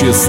Санчес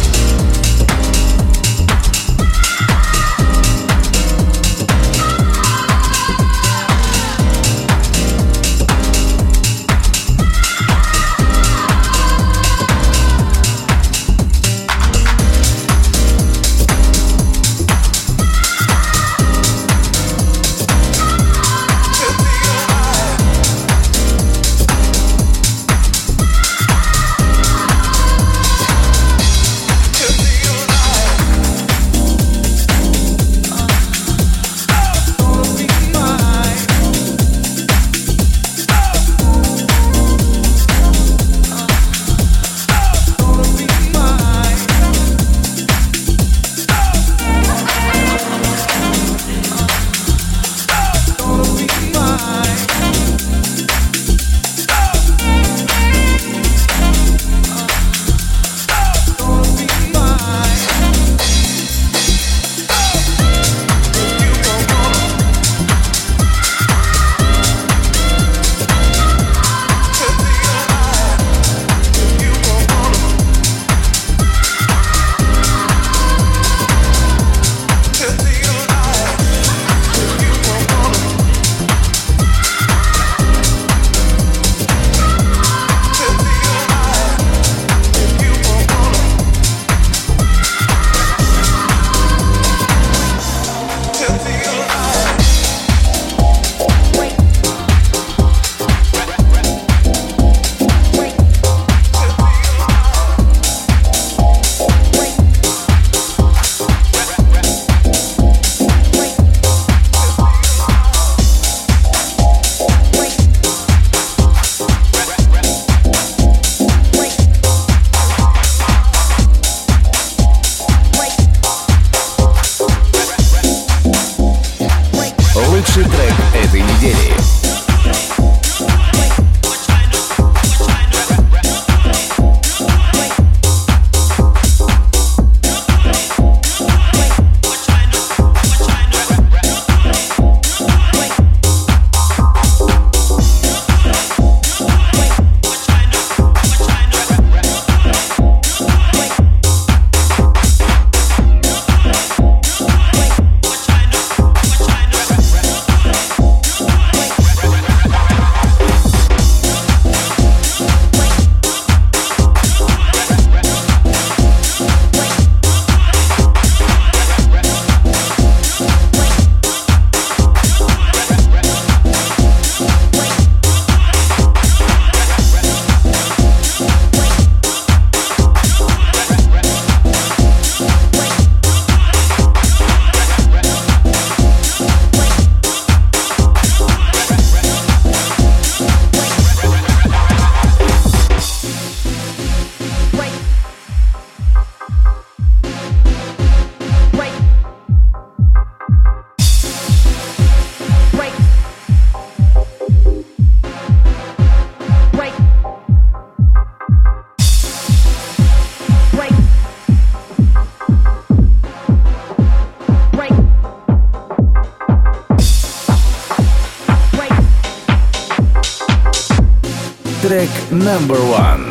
Number one.